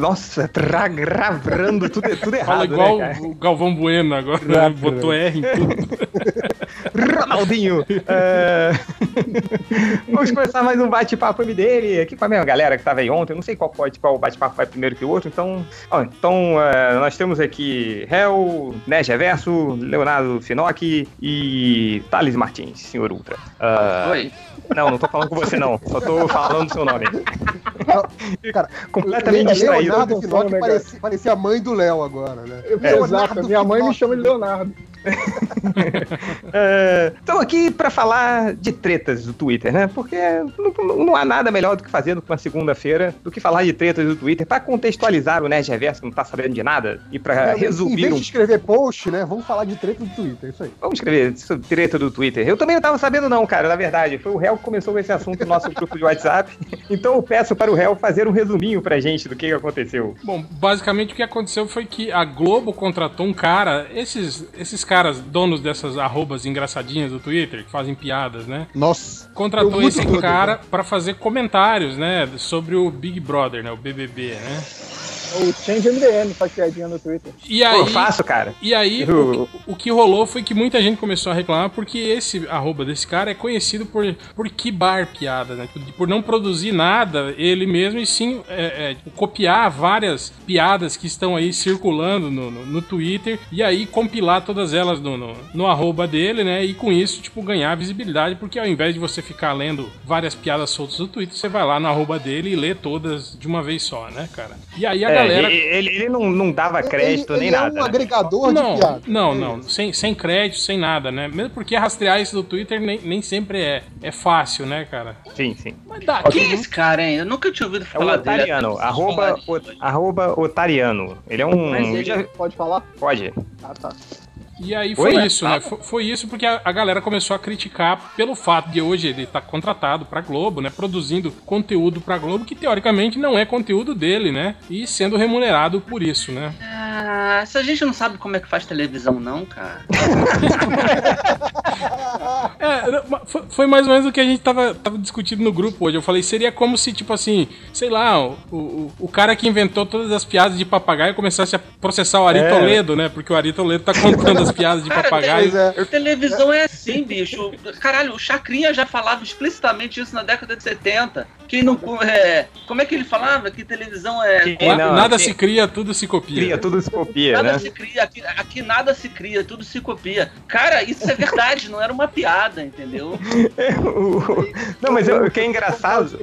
Nossa, gravando tudo, tudo errado. Fala igual né, o Galvão Bueno agora, né? botou R em tudo. Ronaldinho! É... Vamos começar mais um bate-papo dele aqui com a mesma galera que tava aí ontem. Eu não sei qual pode, qual bate-papo vai primeiro que o outro, então. Ó, então, uh, nós temos aqui Hel, Nerd Reverso, Leonardo Finocchi e Thales Martins, senhor Ultra. Uh, Oi. Não, não tô falando com você, não. Só tô falando o seu nome. Cara, completamente distraído. Leonardo Finocchi parecia, parecia a mãe do Léo agora, né? É, exato, minha mãe me chama de Leonardo. Estamos uh, aqui para falar de tretas do Twitter, né? Porque não, não, há nada melhor do que fazer uma segunda-feira do que falar de tretas do Twitter para contextualizar o Nerd Reverso que não tá sabendo de nada e para é, resumir. Em vez de escrever post, né? Vamos falar de treta do Twitter, isso aí. Vamos escrever sobre treta do Twitter. Eu também não tava sabendo, não, cara, na verdade. Foi o réu que começou com esse assunto no nosso grupo de WhatsApp. Então eu peço para o réu fazer um resuminho pra gente do que aconteceu. Bom, basicamente o que aconteceu foi que a Globo contratou um cara, esses, esses caras, donos dessas arrobas engraçadinhas do Twitter, que fazem piadas, né? Nossa. Contratou esse cara para fazer comentários, né? Sobre o Big Brother, né? O BBB, né? O Change MDM faz piadinha no Twitter. E aí, Pô, faço, cara. E aí, o, o, que rolou foi que muita gente começou a reclamar porque esse arroba desse cara é conhecido por, por quibar piadas, né? Por não produzir nada ele mesmo e sim é, é, tipo, copiar várias piadas que estão aí circulando no, no, no Twitter e aí compilar todas elas no, no, no, arroba dele, né? E com isso, tipo, ganhar visibilidade, porque ao invés de você ficar lendo várias piadas soltas no Twitter, você vai lá no arroba dele e lê todas de uma vez só, né, cara? E aí a é, galera. Ele, ele não, não dava crédito ele, nem ele nada. É um né? agregador não, de piada. Não, não, sem, sem crédito, sem nada, né? Mesmo porque rastrear isso do Twitter nem, nem sempre é, é fácil, né, cara? Sim, sim. Mas dá, quem é esse cara, hein? Eu nunca tinha ouvido falar é o Otariano, dele. Arroba, o, arroba Otariano. Ele é um. Mas ele já... pode falar? Pode. Ah, tá. E aí foi Oi? isso, né? Foi, foi, isso porque a, a, galera começou a criticar pelo fato de hoje ele estar tá contratado pra Globo, né? Produzindo conteúdo pra Globo que teoricamente não é conteúdo dele, né? E sendo remunerado por isso, né? Ah, essa gente não sabe como é que faz televisão, não, cara. é, foi, foi, mais ou menos o que a gente tava, tava discutindo no grupo hoje. Eu falei, seria como se, tipo assim, sei lá, o, o, o cara que inventou todas as piadas de papagaio começasse a processar o Ari é. Toledo, né? Porque o Ari Toledo tá contando as piadas de Cara, papagaio. É. Televisão é assim, bicho. Caralho, o Chacrinha já falava explicitamente isso na década de 70. Quem não. É, como é que ele falava? Que televisão é. não, nada se cria, tudo se copia. Cria, tudo se copia. Nada né? se cria, aqui, aqui, nada se cria, tudo se copia. Cara, isso é verdade, não era uma piada, entendeu? não, mas o que é engraçado.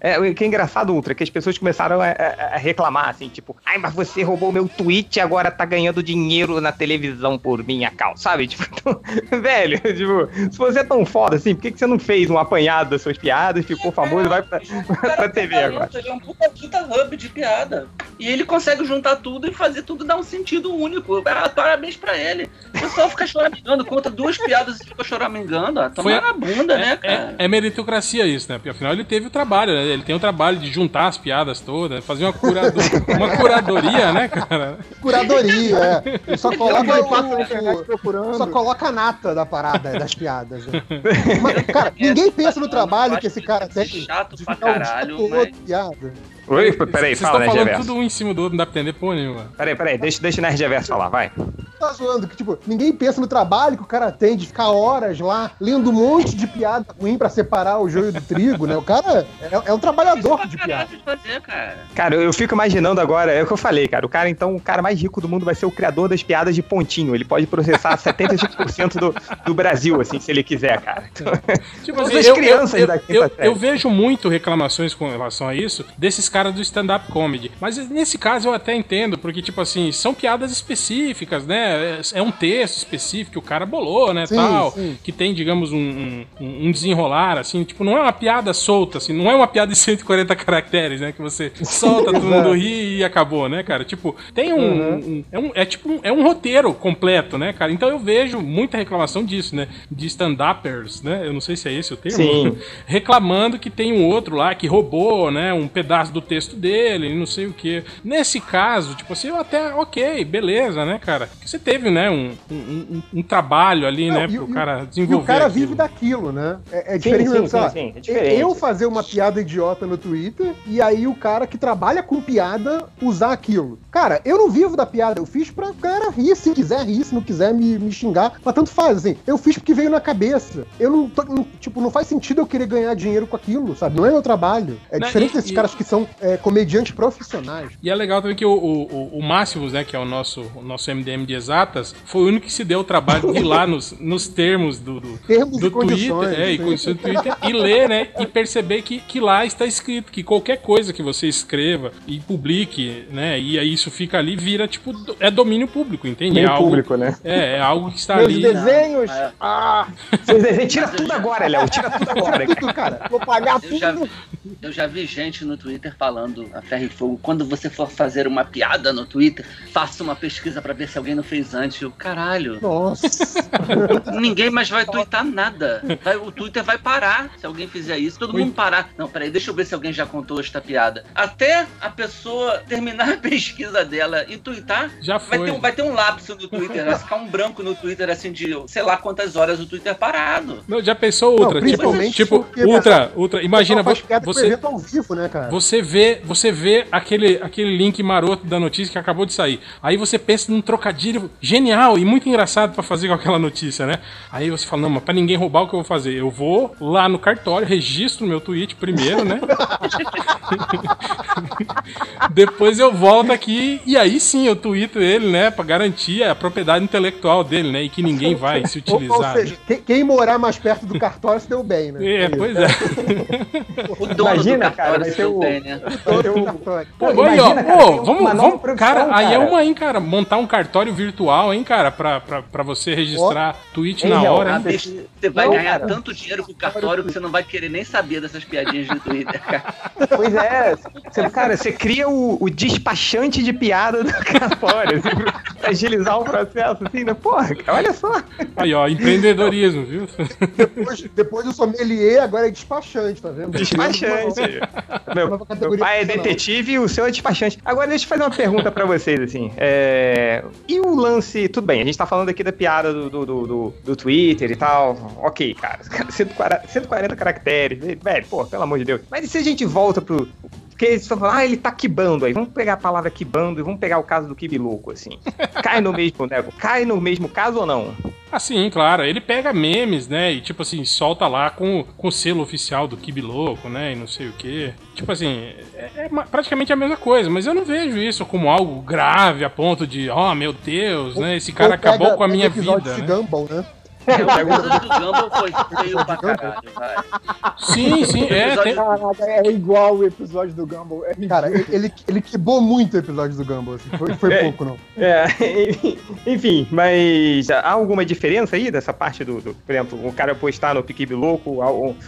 É, o que é engraçado, Ultra, é que as pessoas começaram a, a, a reclamar, assim, tipo, ai, mas você roubou meu tweet e agora tá ganhando dinheiro na televisão por por minha causa, sabe? Tipo, então, velho, tipo, se você é tão foda assim, por que, que você não fez um apanhado das suas piadas, ficou famoso e vai pra, pra TV agora? Ele é um puta, puta hub de piada. E ele consegue juntar tudo e fazer tudo dar um sentido único. Ah, parabéns pra ele. O pessoal fica choramingando, conta duas piadas e fica choramingando. Ah, Foi na bunda, né, é, cara? É, é, meritocracia isso, né? Porque afinal ele teve o trabalho, né? Ele tem o trabalho de juntar as piadas todas, fazer uma, curado... uma curadoria, né, cara? Curadoria, é. Ele só coloca o, procurando. Só coloca a nata da parada, das piadas. Né? Mas, cara, ninguém pensa no trabalho que esse cara tem. Chato pra caralho, mas... piada. Oi, peraí, fala, Vocês estão falando tudo um em cima do outro, não dá pra entender porra nenhuma. Peraí, peraí, deixa, deixa o Nerd Reverso falar, vai. Tá zoando, que tipo, ninguém pensa no trabalho que o cara tem de ficar horas lá lendo um monte de piada ruim pra separar o joio do trigo, né? O cara é, é um trabalhador de piada. Fazer, cara. cara, eu fico imaginando agora, é o que eu falei, cara. O cara, então, o cara mais rico do mundo vai ser o criador das piadas de pontinho. Ele pode processar 75% do, do Brasil, assim, se ele quiser, cara. Então, tipo assim, eu, crianças eu, daqui eu, eu, eu vejo muito reclamações com relação a isso desses caras cara do stand-up comedy. Mas nesse caso eu até entendo, porque, tipo assim, são piadas específicas, né? É, é um texto específico que o cara bolou, né? Sim, tal, sim. Que tem, digamos, um, um, um, desenrolar, assim, tipo, não é uma piada solta, assim, não é uma piada de 140 caracteres, né? Que você solta, todo mundo ri e acabou, né, cara? Tipo, tem um. Uhum. um é, um, é tipo um, é um roteiro completo, né, cara? Então eu vejo muita reclamação disso, né? De stand-uppers, né? Eu não sei se é esse o termo. Sim. Reclamando que tem um outro lá que roubou, né? Um pedaço do texto dele, não sei o que. Nesse caso, tipo assim, eu até, ok, beleza, né, cara? Você teve, né, um, um, um trabalho ali, Não, né, e, pro e, cara desenvolver. E o cara aquilo. vive daquilo, né? É, é diferente, sim, sim, sim, é diferente. Eu fazer uma piada idiota no Twitter e aí o cara que trabalha com piada usar aquilo. Cara, eu não vivo da piada, eu fiz pra galera rir, se quiser rir, se não quiser me, me xingar, mas tanto faz, assim. Eu fiz porque veio na cabeça. Eu não, tô, não, tipo, não faz sentido eu querer ganhar dinheiro com aquilo, sabe? Não é meu trabalho. É não, diferente e, desses e... caras que são é, comediantes profissionais. E é legal também que o, o, o Máximos, né, que é o nosso, o nosso MDM de exatas, foi o único que se deu o trabalho de ir lá nos, nos termos do, do, termos do Twitter, é, e condições do Twitter, e ler, né, e perceber que, que lá está escrito que qualquer coisa que você escreva e publique, né, e aí isso fica ali, vira, tipo, é domínio público, entende? É algo, público, né? É, é algo que está Meus ali. desenhos! É. Ah! Seus desenhos, tira tudo agora, Léo, tira tudo agora. tudo, cara. Vou pagar tudo. Eu já, eu já vi gente no Twitter falando a ferro e fogo, quando você for fazer uma piada no Twitter, faça uma pesquisa para ver se alguém não fez antes. Eu, caralho. Nossa. Ninguém mais vai twittar nada. Vai, o Twitter vai parar se alguém fizer isso. Todo mundo parar. Não, peraí, deixa eu ver se alguém já contou esta piada. Até a pessoa terminar a pesquisa dela e twittar, já foi. Vai ter, um, vai ter um lapso no Twitter, vai ficar um branco no Twitter assim de sei lá quantas horas o Twitter parado. Não, já pensou outra? Não, tipo, tipo ultra, ultra. Imagina você, você, vivo, né, você vê, você vê aquele, aquele link maroto da notícia que acabou de sair. Aí você pensa num trocadilho genial e muito engraçado para fazer com aquela notícia, né? Aí você fala, não, mas pra ninguém roubar o que eu vou fazer? Eu vou lá no cartório, registro meu tweet primeiro, né? Depois eu volto aqui e aí sim eu tweeto ele, né? Pra garantir a propriedade intelectual dele, né? E que ninguém vai se utilizar. Ou, ou seja, quem morar mais perto do cartório se deu bem, né? É, pois é. O dono Imagina, do cara, vai ter o, bem, né? o, cartório. Pô, aí, ó, pô, vamos, vamos, cara, cara, aí é uma, hein, cara, montar um cartório virtual, hein, cara, pra, pra, pra você registrar oh. tweet na hora, hein? Você vai não, ganhar cara. tanto dinheiro com o cartório que você não vai querer nem saber dessas piadinhas de Twitter, cara. Pois é, você, cara, você cria o, o despachante de piada do cartório, assim, pra agilizar o processo, assim, né? Porra, olha só. Aí, ó, empreendedorismo, viu? Depois, depois do sommelier, agora é despachante, tá vendo? Despachante. Meu, meu pai é detetive e o seu é despachante. Agora, deixa eu fazer uma pergunta pra vocês, assim. É... E o lance... Tudo bem, a gente tá falando aqui da piada do, do, do, do Twitter e tal. Ok, cara. 140, 140 caracteres. Velho, pô, pelo amor de Deus. Mas e se a gente volta pro porque eles falando, ah, ele tá quibando aí. Vamos pegar a palavra quibando e vamos pegar o caso do kibi louco, assim. Cai no mesmo, né? Cai no mesmo caso ou não? Ah, sim, claro. Ele pega memes, né? E tipo assim, solta lá com, com o selo oficial do Kibi Louco, né? E não sei o quê. Tipo assim, é, é, praticamente a mesma coisa, mas eu não vejo isso como algo grave a ponto de, oh meu Deus, né? Esse cara acabou com a minha vida. Né? Gumball, né? O episódio do Gumball foi feio pra caralho, vai. Sim, sim, é. Tem... é igual o episódio do Gumball. É cara, ele, ele quebrou muito o episódio do Gumball, assim. Foi, foi é, pouco, não. É, enfim, mas há alguma diferença aí dessa parte do, do por exemplo, o cara postar no Piquibe Louco,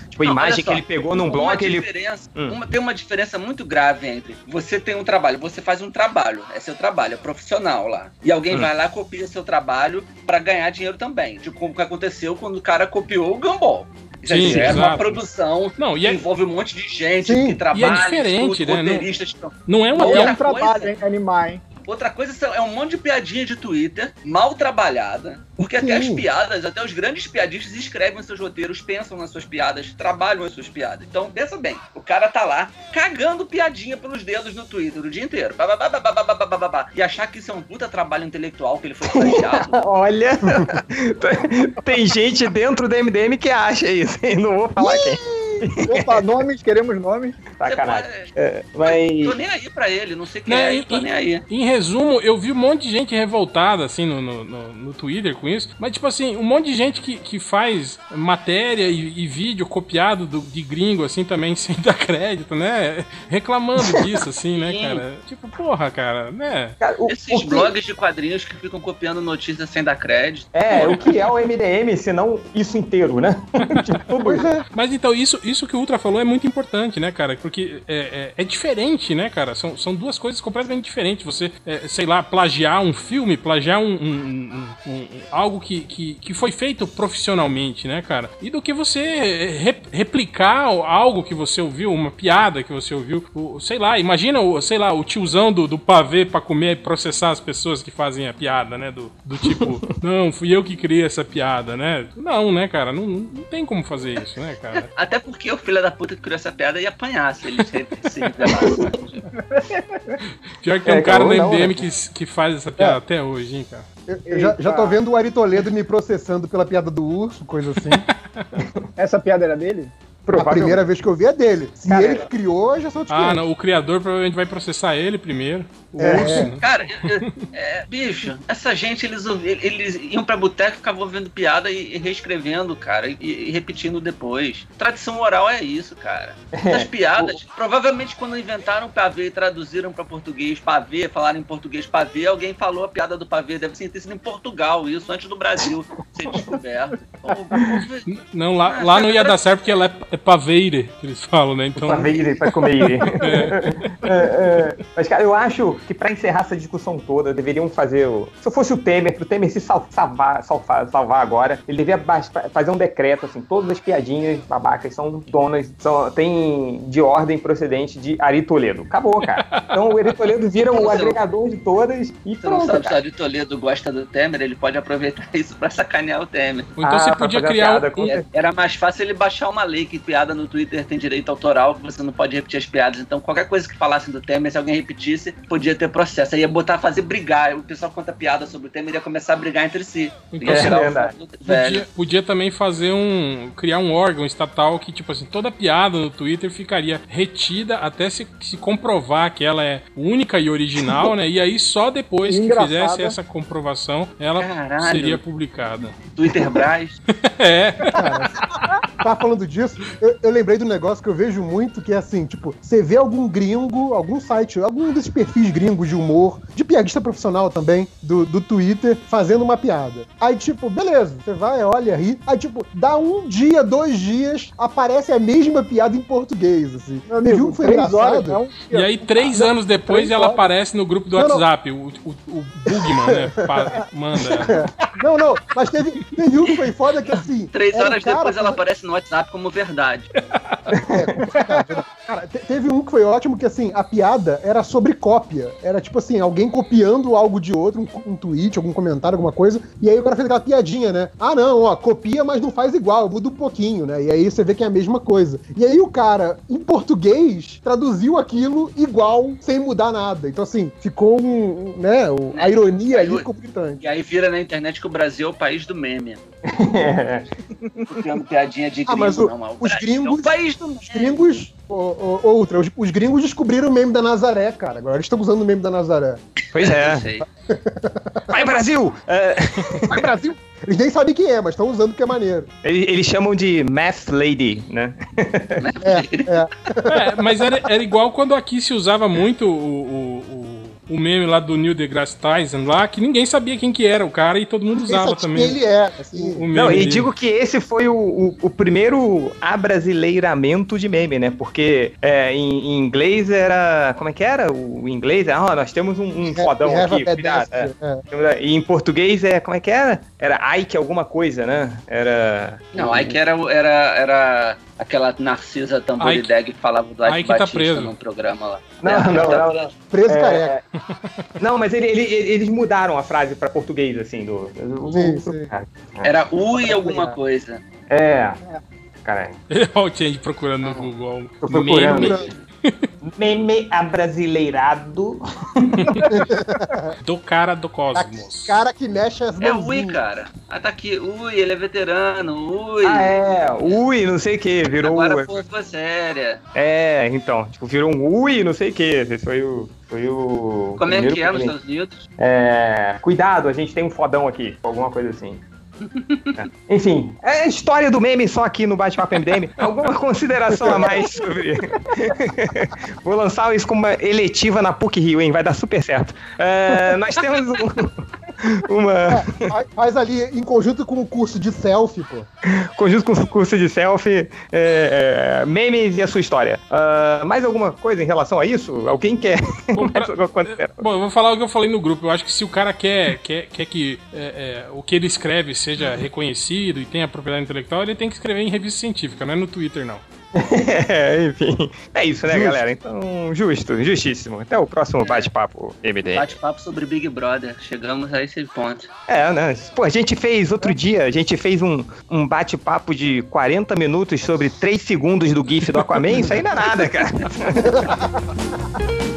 tipo, a não, imagem que ele pegou num blog, ele... Hum. Uma, tem uma diferença muito grave entre você tem um trabalho, você faz um trabalho, é seu trabalho, é profissional lá, e alguém hum. vai lá copia seu trabalho para ganhar dinheiro também, tipo, como que aconteceu quando o cara copiou o Gumball. Já Sim, é uma produção não, e é... envolve um monte de gente Sim, que trabalha, e é diferente, estuda, né? Não, não é uma não é um trabalho, hein, animar, hein? Outra coisa é um monte de piadinha de Twitter, mal trabalhada, porque até as piadas, até os grandes piadistas escrevem seus roteiros, pensam nas suas piadas, trabalham as suas piadas. Então, pensa bem, o cara tá lá cagando piadinha pelos dedos no Twitter o dia inteiro. E achar que isso é um puta trabalho intelectual que ele foi plagiado. Olha, tem gente dentro do MDM que acha isso, hein? Não vou falar quem. Opa, nomes, queremos nomes. Sacanagem. É, mas... Tô nem aí pra ele, não sei quem é, em, tô nem aí. Em resumo, eu vi um monte de gente revoltada, assim, no, no, no, no Twitter com isso. Mas, tipo assim, um monte de gente que, que faz matéria e, e vídeo copiado do, de gringo, assim, também, sem dar crédito, né? Reclamando disso, assim, né, cara? Tipo, porra, cara, né? Cara, o, Esses o blogs de quadrinhos que ficam copiando notícias sem dar crédito. É, o que é o MDM, se não isso inteiro, né? tipo, Mas então, isso, isso que o Ultra falou é muito importante, né, cara? Porque é, é, é diferente, né, cara? São, são duas coisas completamente diferentes. Você, é, sei lá, plagiar um filme, plagiar um, um, um, um algo que, que, que foi feito profissionalmente, né, cara? E do que você replicar algo que você ouviu, uma piada que você ouviu. O, sei lá, imagina o, sei lá, o tiozão do, do pavê pra comer e processar as pessoas que fazem a piada, né? Do, do tipo, não, fui eu que criei essa piada, né? Não, né, cara? Não, não tem como fazer isso, né, cara? Até porque o filho da puta que criou essa piada ia apanhar se ele se, se Pior que tem é, um cara no MDM né? que, que faz essa piada é. até hoje, hein, cara. Eu, eu já, já tô vendo o Ari Toledo me processando pela piada do urso, coisa assim. Essa piada era dele? A primeira vez que eu vi é dele. Se Cara, ele criou, já sou Ah, não, o criador provavelmente vai processar ele primeiro. É. Urso, né? Cara, é, bicho, essa gente, eles, eles iam pra boteca, ficavam ouvindo piada e, reescrevendo, cara, e, e, repetindo depois. Tradição oral é isso, cara. As piadas, provavelmente quando inventaram pavê e traduziram pra português pavê, falaram em português pavê, alguém falou a piada do pavê. Deve ter sido em Portugal, isso, antes do Brasil ser descoberto. Não, lá, lá não ia dar certo porque ela é, é paveire, que eles falam, né? Então... Paveire, pra comer. é. É, é. Mas, cara, eu acho que para encerrar essa discussão toda, deveriam fazer. O... Se eu fosse o Temer, pro Temer se salvar, salvar, salvar agora, ele devia fazer um decreto, assim, todas as piadinhas babacas são donas, são, tem de ordem procedente de Ari Toledo. Acabou, cara. Então o Ari Toledo vira o agregador de todas e pronto. Não sabe se o Ari Toledo gosta do Temer, ele pode aproveitar isso para sacanear o Temer. Ou então ah, você podia criar um... Era mais fácil ele baixar uma lei que piada no Twitter tem direito autoral, que você não pode repetir as piadas. Então qualquer coisa que falassem do Temer, se alguém repetisse, podia ter processo. Aí ia botar, fazer brigar. O pessoal conta piada sobre o tema ia começar a brigar entre si. Então, é, podia, podia, também fazer um. criar um órgão estatal que, tipo assim, toda piada no Twitter ficaria retida até se, se comprovar que ela é única e original, né? E aí só depois que fizesse essa comprovação, ela Caralho. seria publicada. Twitter Braz. é. Cara, tá falando disso, eu, eu, lembrei do negócio que eu vejo muito, que é assim, tipo, você vê algum gringo, algum site, algum desses perfis gringos de humor, de piadista profissional também, do, do Twitter, fazendo uma piada. Aí, tipo, beleza, você vai, olha, ri. Aí, tipo, dá um dia, dois dias, aparece a mesma piada em português, assim. Meu amigo, viu que foi engraçado? Horas, não, e aí, três ah, anos depois, ela horas. aparece no grupo do não, WhatsApp. Não. O, o, o Bugman, né? manda. Não, não, mas teve, teve um que foi foda que assim. Três horas cara, depois ela aparece no WhatsApp como verdade. É, cara, teve um que foi ótimo que assim, a piada era sobre cópia. Era tipo assim, alguém copiando algo de outro, um, um, tweet, algum comentário, alguma coisa, e aí o cara fez aquela piadinha, né? Ah, não, ó, copia, mas não faz igual, muda um pouquinho, né? E aí você vê que é a mesma coisa. E aí o cara, em português, traduziu aquilo igual, sem mudar nada. Então, assim, ficou um, né, a ironia aí ficou gritante. E aí vira na internet que o Brasil é o país do meme. Copiando piadinha de gringo, ah, mas o, não, os gringos, é o país do os gringos outra, os, os, gringos descobriram o meme da Nazaré, cara. Agora eles estão usando o meme da Nazaré. Pois é. Vai, Brasil! É... Vai, Brasil! Eles nem sabem quem é, mas estão usando que é maneiro. Eles, eles, chamam de Math Lady, né? É, é. é mas era, era igual quando aqui se usava muito o, o o meme lá do Neil deGrasse Tyson lá, que ninguém sabia quem que era o cara e todo mundo usava também. ele é. Assim. O, o Não, e digo que esse foi o, o, o, primeiro abrasileiramento de meme, né? Porque é, em, em, inglês era. Como é que era? O inglês é, ah, nós temos um, um fodão aqui, cuidado. É. É. E em português é, como é que era? Era Ike alguma coisa, né? Era. Não, Ike era, era, era aquela Narcisa Tamborideg que falava do Ike, tá Batista tá preso. num programa lá. Não, não, não, não, não. Preso é, careca. Não, mas ele, ele, eles mudaram a frase pra português, assim, do. Sim, sim. Era ui alguma coisa. É. Caralho. Olha o Change procurando no Google. Tô procurando. Meme. Meme abrasileirado. do cara do cosmos. cara que mexe as mãos. É Ui, cara. Ah, tá aqui. Ui, ele é veterano. Ui. Ah, é. Ui, não sei o que. Virou. Agora foi, foi séria. É, então. Tipo, virou um ui, não sei o que. Esse foi o. Foi o. Como é que é nos Estados Unidos? É. Cuidado, a gente tem um fodão aqui. Alguma coisa assim. Enfim, é a história do meme só aqui no Bate-Papo MDM. Alguma consideração a mais sobre. Vou lançar isso como uma eletiva na PUC Rio, hein? Vai dar super certo. É, nós temos um. Uma... É, faz ali em conjunto com o curso de selfie, pô. Conjunto com o curso de selfie, é, é, memes e a sua história. Uh, mais alguma coisa em relação a isso? Alguém quer? Bom, pra... Bom, eu vou falar o que eu falei no grupo. Eu acho que se o cara quer, quer, quer que é, é, o que ele escreve seja reconhecido e tenha propriedade intelectual, ele tem que escrever em revista científica, não é no Twitter, não. é, enfim. É isso, né, justo. galera? Então, justo, justíssimo. Até o próximo bate-papo MD. Bate-papo sobre Big Brother. Chegamos a esse ponto. É, né? Pô, a gente fez outro dia, a gente fez um, um bate-papo de 40 minutos sobre 3 segundos do GIF do Aquaman. Isso aí não é nada, cara.